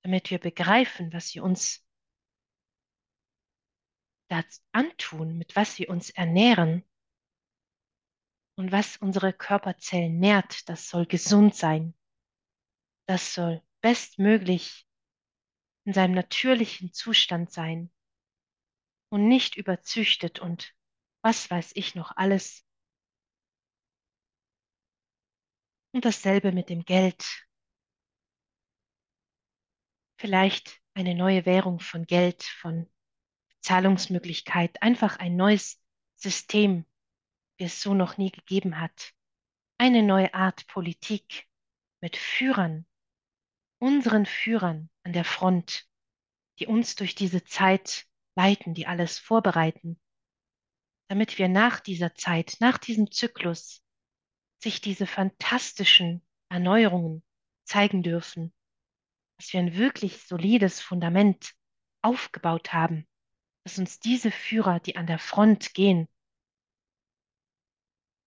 damit wir begreifen, was sie uns da antun, mit was wir uns ernähren und was unsere Körperzellen nährt. Das soll gesund sein. Das soll bestmöglich in seinem natürlichen Zustand sein und nicht überzüchtet und was weiß ich noch alles. Und dasselbe mit dem Geld. Vielleicht eine neue Währung von Geld, von Zahlungsmöglichkeit, einfach ein neues System, wie es so noch nie gegeben hat. Eine neue Art Politik mit Führern, unseren Führern an der Front, die uns durch diese Zeit leiten, die alles vorbereiten, damit wir nach dieser Zeit, nach diesem Zyklus, sich diese fantastischen Erneuerungen zeigen dürfen, dass wir ein wirklich solides Fundament aufgebaut haben, dass uns diese Führer, die an der Front gehen,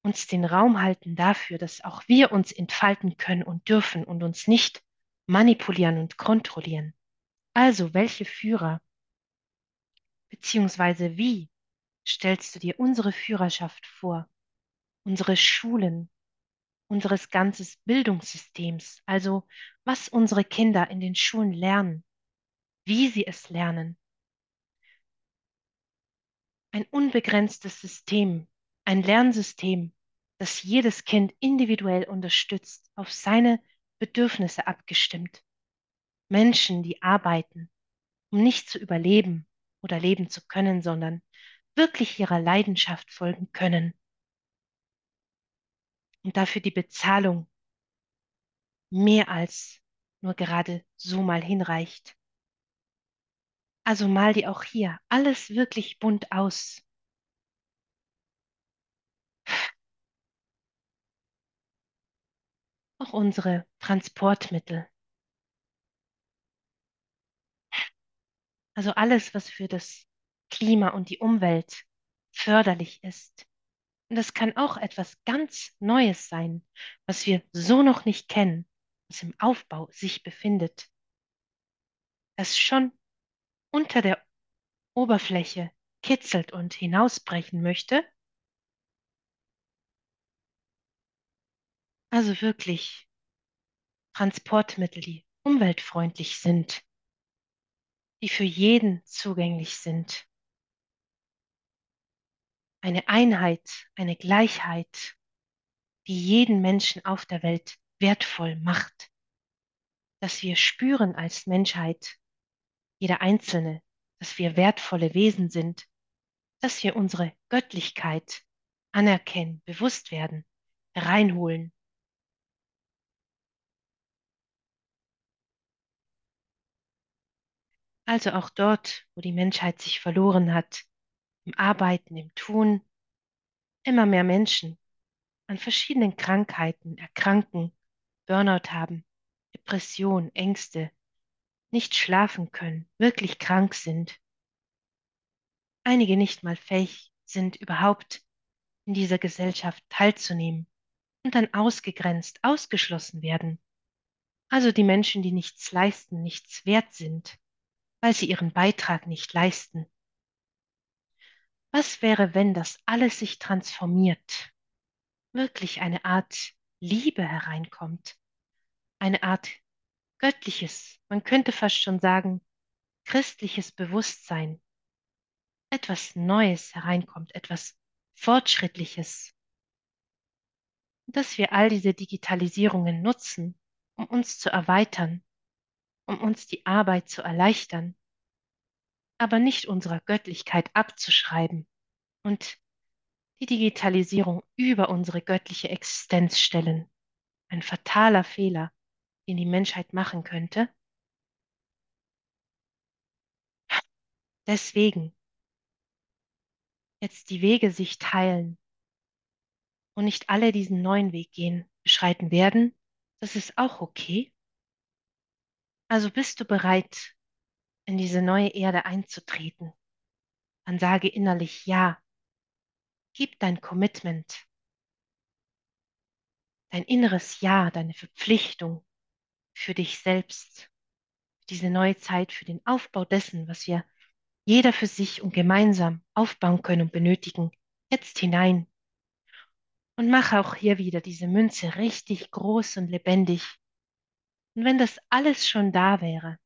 uns den Raum halten dafür, dass auch wir uns entfalten können und dürfen und uns nicht manipulieren und kontrollieren. Also, welche Führer beziehungsweise wie stellst du dir unsere Führerschaft vor, unsere Schulen, unseres ganzes Bildungssystems, also was unsere Kinder in den Schulen lernen, wie sie es lernen. Ein unbegrenztes System, ein Lernsystem, das jedes Kind individuell unterstützt, auf seine Bedürfnisse abgestimmt. Menschen, die arbeiten, um nicht zu überleben oder leben zu können, sondern wirklich ihrer Leidenschaft folgen können und dafür die Bezahlung mehr als nur gerade so mal hinreicht. Also mal die auch hier alles wirklich bunt aus. Auch unsere Transportmittel. Also alles, was für das Klima und die Umwelt förderlich ist. Und das kann auch etwas ganz Neues sein, was wir so noch nicht kennen, was im Aufbau sich befindet, das schon unter der Oberfläche kitzelt und hinausbrechen möchte. Also wirklich Transportmittel, die umweltfreundlich sind, die für jeden zugänglich sind eine Einheit, eine Gleichheit, die jeden Menschen auf der Welt wertvoll macht, dass wir spüren als Menschheit, jeder Einzelne, dass wir wertvolle Wesen sind, dass wir unsere Göttlichkeit anerkennen, bewusst werden, reinholen. Also auch dort, wo die Menschheit sich verloren hat, im Arbeiten, im Tun, immer mehr Menschen an verschiedenen Krankheiten erkranken, Burnout haben, Depression, Ängste, nicht schlafen können, wirklich krank sind. Einige nicht mal fähig sind, überhaupt in dieser Gesellschaft teilzunehmen und dann ausgegrenzt, ausgeschlossen werden. Also die Menschen, die nichts leisten, nichts wert sind, weil sie ihren Beitrag nicht leisten. Was wäre, wenn das alles sich transformiert, wirklich eine Art Liebe hereinkommt, eine Art göttliches, man könnte fast schon sagen, christliches Bewusstsein, etwas Neues hereinkommt, etwas Fortschrittliches, dass wir all diese Digitalisierungen nutzen, um uns zu erweitern, um uns die Arbeit zu erleichtern, aber nicht unserer Göttlichkeit abzuschreiben und die Digitalisierung über unsere göttliche Existenz stellen. Ein fataler Fehler, den die Menschheit machen könnte. Deswegen jetzt die Wege sich teilen und nicht alle diesen neuen Weg gehen, beschreiten werden, das ist auch okay. Also bist du bereit, in diese neue Erde einzutreten? Dann sage innerlich Ja. Gib dein Commitment, dein inneres Ja, deine Verpflichtung für dich selbst, diese neue Zeit, für den Aufbau dessen, was wir jeder für sich und gemeinsam aufbauen können und benötigen, jetzt hinein. Und mach auch hier wieder diese Münze richtig groß und lebendig. Und wenn das alles schon da wäre,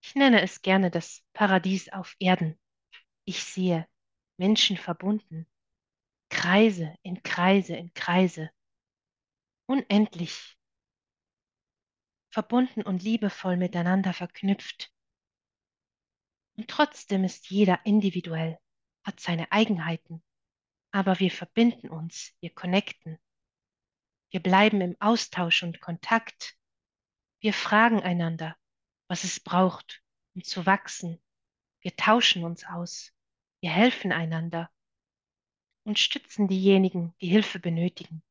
ich nenne es gerne das Paradies auf Erden. Ich sehe Menschen verbunden, Kreise in Kreise in Kreise, unendlich verbunden und liebevoll miteinander verknüpft. Und trotzdem ist jeder individuell, hat seine Eigenheiten, aber wir verbinden uns, wir connecten. Wir bleiben im Austausch und Kontakt. Wir fragen einander, was es braucht, um zu wachsen. Wir tauschen uns aus. Wir helfen einander und stützen diejenigen, die Hilfe benötigen.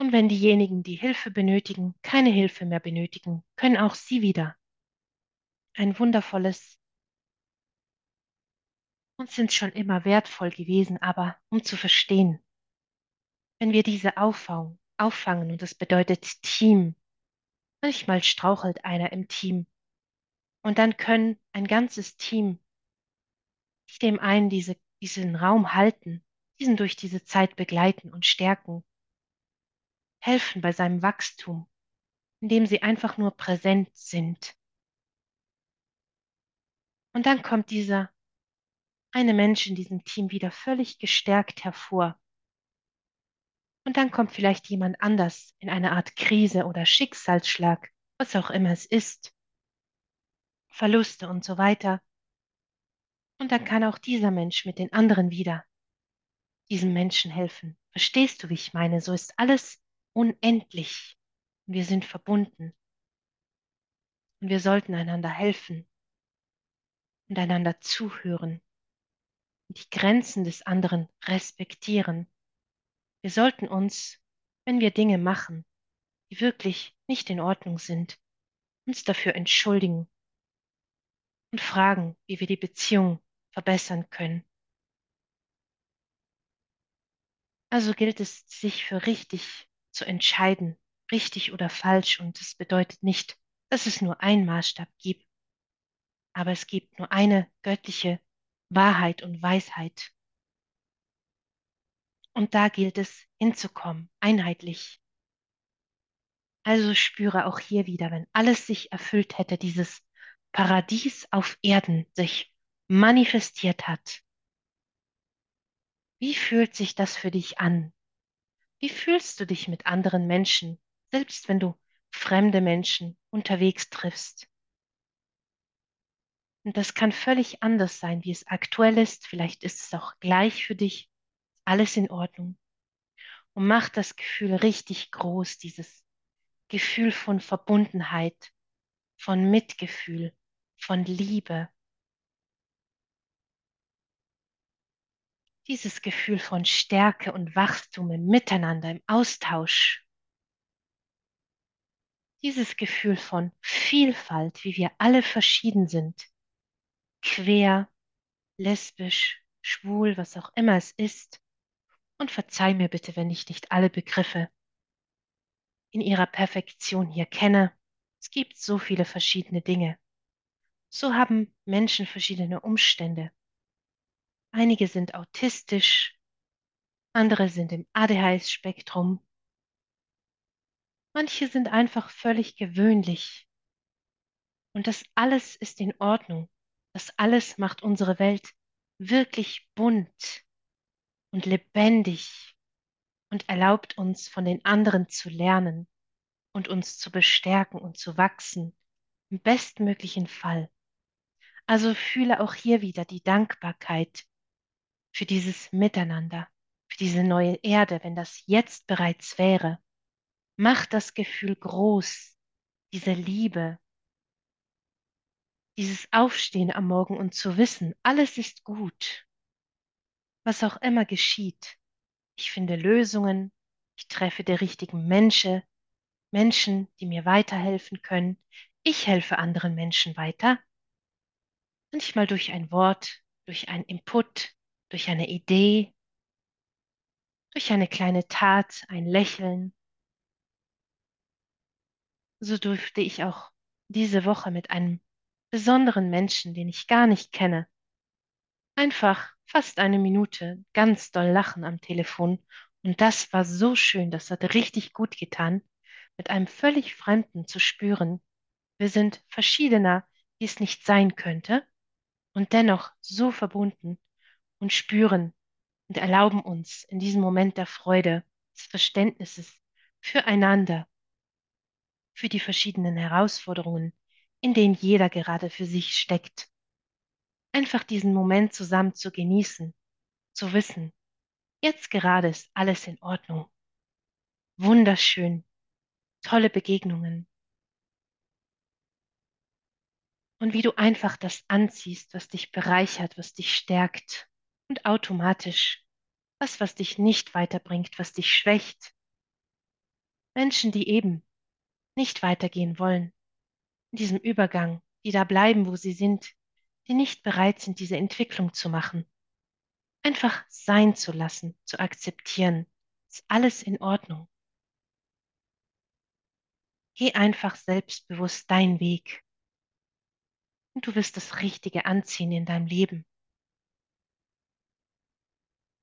Und wenn diejenigen, die Hilfe benötigen, keine Hilfe mehr benötigen, können auch sie wieder ein wundervolles und sind schon immer wertvoll gewesen, aber um zu verstehen, wenn wir diese auffangen, auffangen und das bedeutet Team, manchmal strauchelt einer im Team und dann können ein ganzes Team dem einen diese, diesen Raum halten, diesen durch diese Zeit begleiten und stärken, helfen bei seinem Wachstum, indem sie einfach nur präsent sind. Und dann kommt dieser eine Mensch in diesem Team wieder völlig gestärkt hervor. Und dann kommt vielleicht jemand anders in eine Art Krise oder Schicksalsschlag, was auch immer es ist, Verluste und so weiter. Und dann kann auch dieser Mensch mit den anderen wieder diesem Menschen helfen. Verstehst du, wie ich meine? So ist alles unendlich. Wir sind verbunden. Und wir sollten einander helfen und einander zuhören und die Grenzen des anderen respektieren. Wir sollten uns, wenn wir Dinge machen, die wirklich nicht in Ordnung sind, uns dafür entschuldigen und fragen, wie wir die Beziehung verbessern können. Also gilt es, sich für richtig zu entscheiden, richtig oder falsch. Und es bedeutet nicht, dass es nur einen Maßstab gibt, aber es gibt nur eine göttliche Wahrheit und Weisheit. Und da gilt es hinzukommen, einheitlich. Also spüre auch hier wieder, wenn alles sich erfüllt hätte, dieses Paradies auf Erden sich manifestiert hat. Wie fühlt sich das für dich an? Wie fühlst du dich mit anderen Menschen, selbst wenn du fremde Menschen unterwegs triffst? Und das kann völlig anders sein, wie es aktuell ist. Vielleicht ist es auch gleich für dich. Alles in Ordnung. Und mach das Gefühl richtig groß, dieses Gefühl von Verbundenheit, von Mitgefühl, von Liebe, dieses Gefühl von Stärke und Wachstum im Miteinander, im Austausch, dieses Gefühl von Vielfalt, wie wir alle verschieden sind, quer, lesbisch, schwul, was auch immer es ist. Und verzeih mir bitte, wenn ich nicht alle Begriffe in ihrer Perfektion hier kenne. Es gibt so viele verschiedene Dinge. So haben Menschen verschiedene Umstände. Einige sind autistisch, andere sind im ADHS-Spektrum, manche sind einfach völlig gewöhnlich. Und das alles ist in Ordnung. Das alles macht unsere Welt wirklich bunt und lebendig und erlaubt uns von den anderen zu lernen und uns zu bestärken und zu wachsen, im bestmöglichen Fall. Also fühle auch hier wieder die Dankbarkeit für dieses Miteinander, für diese neue Erde, wenn das jetzt bereits wäre. Mach das Gefühl groß, diese Liebe, dieses Aufstehen am Morgen und zu wissen, alles ist gut, was auch immer geschieht. Ich finde Lösungen, ich treffe die richtigen Menschen, Menschen, die mir weiterhelfen können. Ich helfe anderen Menschen weiter. Manchmal durch ein Wort, durch einen Input, durch eine Idee, durch eine kleine Tat, ein Lächeln. So durfte ich auch diese Woche mit einem besonderen Menschen, den ich gar nicht kenne, einfach fast eine Minute ganz doll lachen am Telefon. Und das war so schön, das hat richtig gut getan, mit einem völlig Fremden zu spüren, wir sind verschiedener, wie es nicht sein könnte, und dennoch so verbunden und spüren und erlauben uns in diesem Moment der Freude, des Verständnisses füreinander, für die verschiedenen Herausforderungen, in denen jeder gerade für sich steckt. Einfach diesen Moment zusammen zu genießen, zu wissen, jetzt gerade ist alles in Ordnung. Wunderschön, tolle Begegnungen. Und wie du einfach das anziehst, was dich bereichert, was dich stärkt und automatisch das, was dich nicht weiterbringt, was dich schwächt. Menschen, die eben nicht weitergehen wollen, in diesem Übergang, die da bleiben, wo sie sind, die nicht bereit sind, diese Entwicklung zu machen. Einfach sein zu lassen, zu akzeptieren, ist alles in Ordnung. Geh einfach selbstbewusst deinen Weg und du wirst das Richtige anziehen in deinem Leben.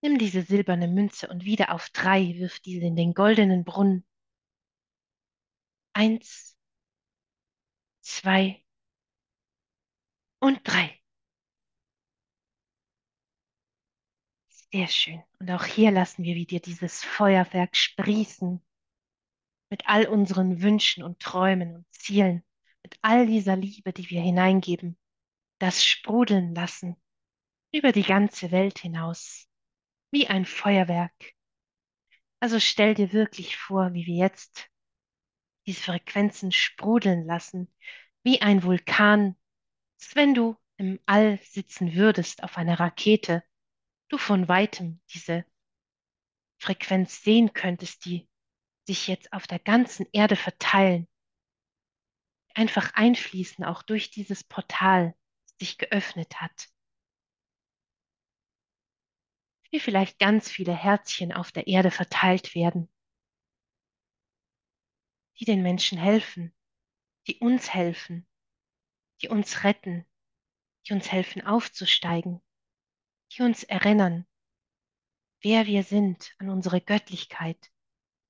Nimm diese silberne Münze und wieder auf drei wirf diese in den goldenen Brunnen. Eins, zwei und drei. Sehr schön. Und auch hier lassen wir wieder dieses Feuerwerk sprießen mit all unseren Wünschen und Träumen und Zielen, mit all dieser Liebe, die wir hineingeben, das sprudeln lassen über die ganze Welt hinaus, wie ein Feuerwerk. Also stell dir wirklich vor, wie wir jetzt diese Frequenzen sprudeln lassen, wie ein Vulkan, als wenn du im All sitzen würdest auf einer Rakete, du von weitem diese Frequenz sehen könntest, die sich jetzt auf der ganzen Erde verteilen, einfach einfließen, auch durch dieses Portal, das sich geöffnet hat. Wie vielleicht ganz viele Herzchen auf der Erde verteilt werden, die den Menschen helfen, die uns helfen, die uns retten, die uns helfen aufzusteigen, die uns erinnern, wer wir sind, an unsere Göttlichkeit,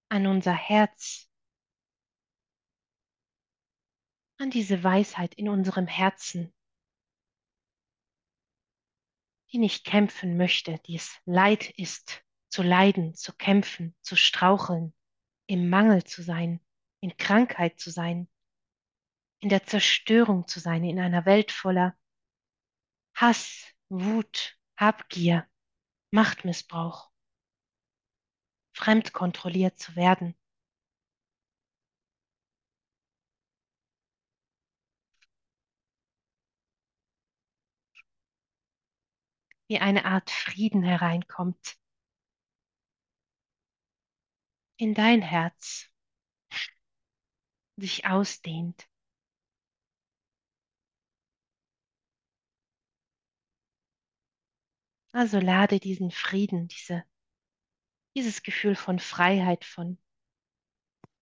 an unser Herz, an diese Weisheit in unserem Herzen, die nicht kämpfen möchte, die es leid ist, zu leiden, zu kämpfen, zu straucheln, im Mangel zu sein, in Krankheit zu sein, in der Zerstörung zu sein, in einer Welt voller Hass, Wut, Habgier, Machtmissbrauch, fremdkontrolliert zu werden. Wie eine Art Frieden hereinkommt in dein Herz, sich ausdehnt. Also lade diesen Frieden, diese, dieses Gefühl von Freiheit, von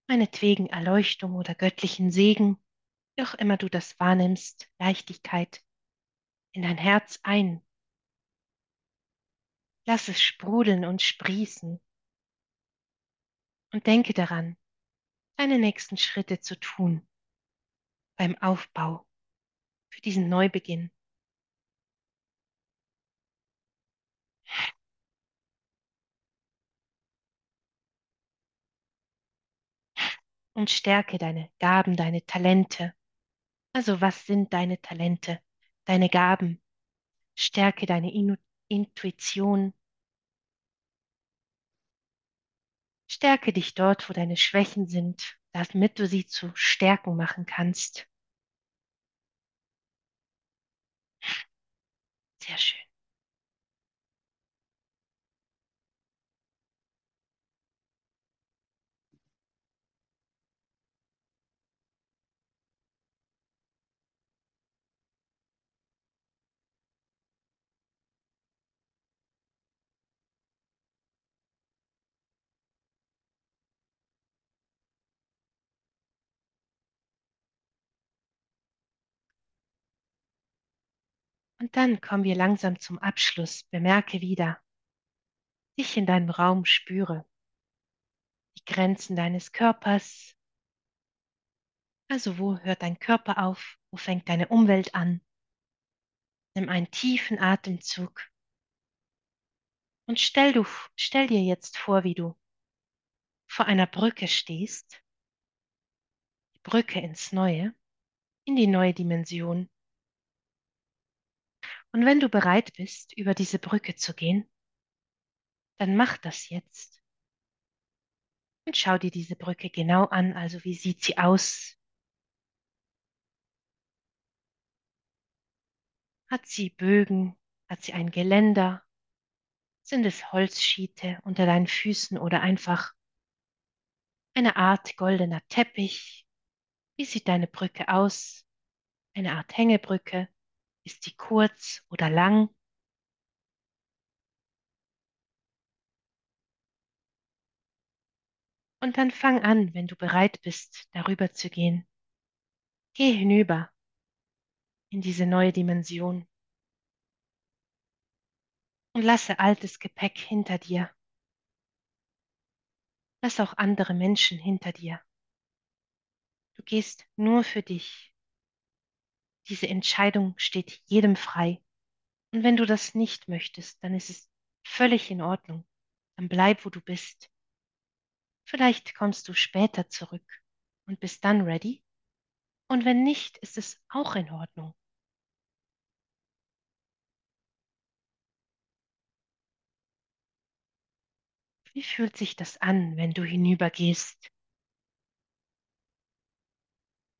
meinetwegen Erleuchtung oder göttlichen Segen wie auch immer du das wahrnimmst, Leichtigkeit in dein Herz ein. Lass es sprudeln und sprießen und denke daran, deine nächsten Schritte zu tun beim Aufbau für diesen Neubeginn. Und stärke deine Gaben, deine Talente. Also was sind deine Talente, deine Gaben? Stärke deine Inu Intuition. Stärke dich dort, wo deine Schwächen sind, damit du sie zu Stärken machen kannst. Sehr schön. Und dann kommen wir langsam zum Abschluss. Bemerke wieder, dich in deinem Raum spüre, die Grenzen deines Körpers. Also wo hört dein Körper auf? Wo fängt deine Umwelt an? Nimm einen tiefen Atemzug und stell, du, stell dir jetzt vor, wie du vor einer Brücke stehst, die Brücke ins Neue, in die neue Dimension. Und wenn du bereit bist, über diese Brücke zu gehen, dann mach das jetzt. Und schau dir diese Brücke genau an, also wie sieht sie aus? Hat sie Bögen? Hat sie ein Geländer? Sind es Holzschiete unter deinen Füßen oder einfach eine Art goldener Teppich? Wie sieht deine Brücke aus? Eine Art Hängebrücke? Ist sie kurz oder lang? Und dann fang an, wenn du bereit bist, darüber zu gehen. Geh hinüber in diese neue Dimension und lasse altes Gepäck hinter dir. Lass auch andere Menschen hinter dir. Du gehst nur für dich. Diese Entscheidung steht jedem frei. Und wenn du das nicht möchtest, dann ist es völlig in Ordnung. Dann bleib, wo du bist. Vielleicht kommst du später zurück und bist dann ready. Und wenn nicht, ist es auch in Ordnung. Wie fühlt sich das an, wenn du hinübergehst?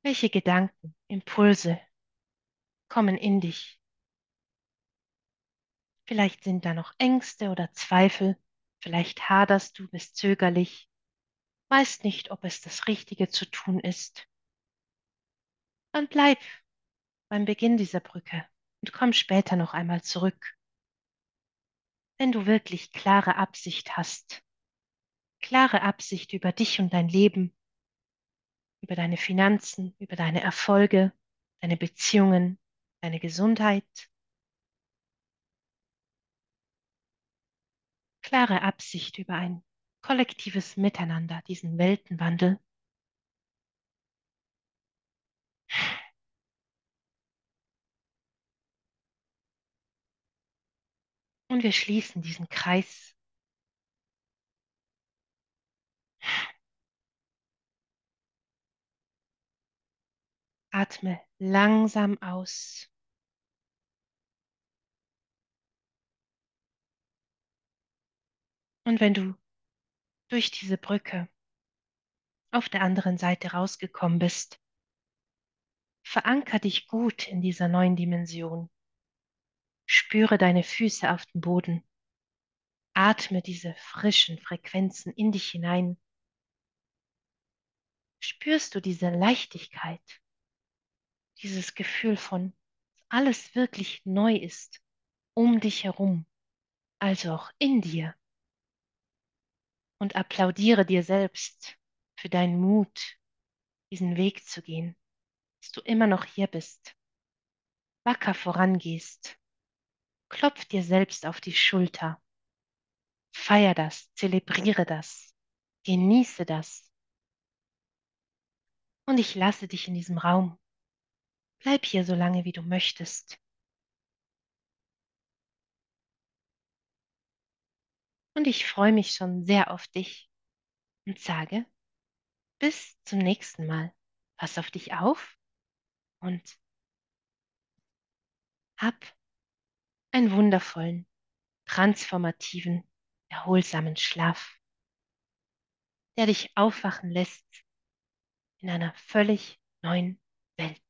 Welche Gedanken, Impulse kommen in dich? Vielleicht sind da noch Ängste oder Zweifel, vielleicht haderst du, bist zögerlich, weißt nicht, ob es das Richtige zu tun ist. Dann bleib beim Beginn dieser Brücke und komm später noch einmal zurück. Wenn du wirklich klare Absicht hast, klare Absicht über dich und dein Leben, über deine Finanzen, über deine Erfolge, deine Beziehungen, deine Gesundheit, klare Absicht über ein kollektives Miteinander, diesen Weltenwandel. Und wir schließen diesen Kreis. Atme langsam aus. Und wenn du durch diese Brücke auf der anderen Seite rausgekommen bist, veranker dich gut in dieser neuen Dimension. Spüre deine Füße auf dem Boden. Atme diese frischen Frequenzen in dich hinein. Spürst du diese Leichtigkeit, dieses Gefühl von, dass alles wirklich neu ist, um dich herum, also auch in dir und applaudiere dir selbst für deinen Mut, diesen Weg zu gehen, dass du immer noch hier bist, wacker vorangehst. Klopf dir selbst auf die Schulter. Feier das, zelebriere das, genieße das. Und ich lasse dich in diesem Raum. Bleib hier so lange, wie du möchtest. Und ich freue mich schon sehr auf dich und sage, bis zum nächsten Mal. Pass auf dich auf und hab einen wundervollen, transformativen, erholsamen Schlaf, der dich aufwachen lässt in einer völlig neuen Welt.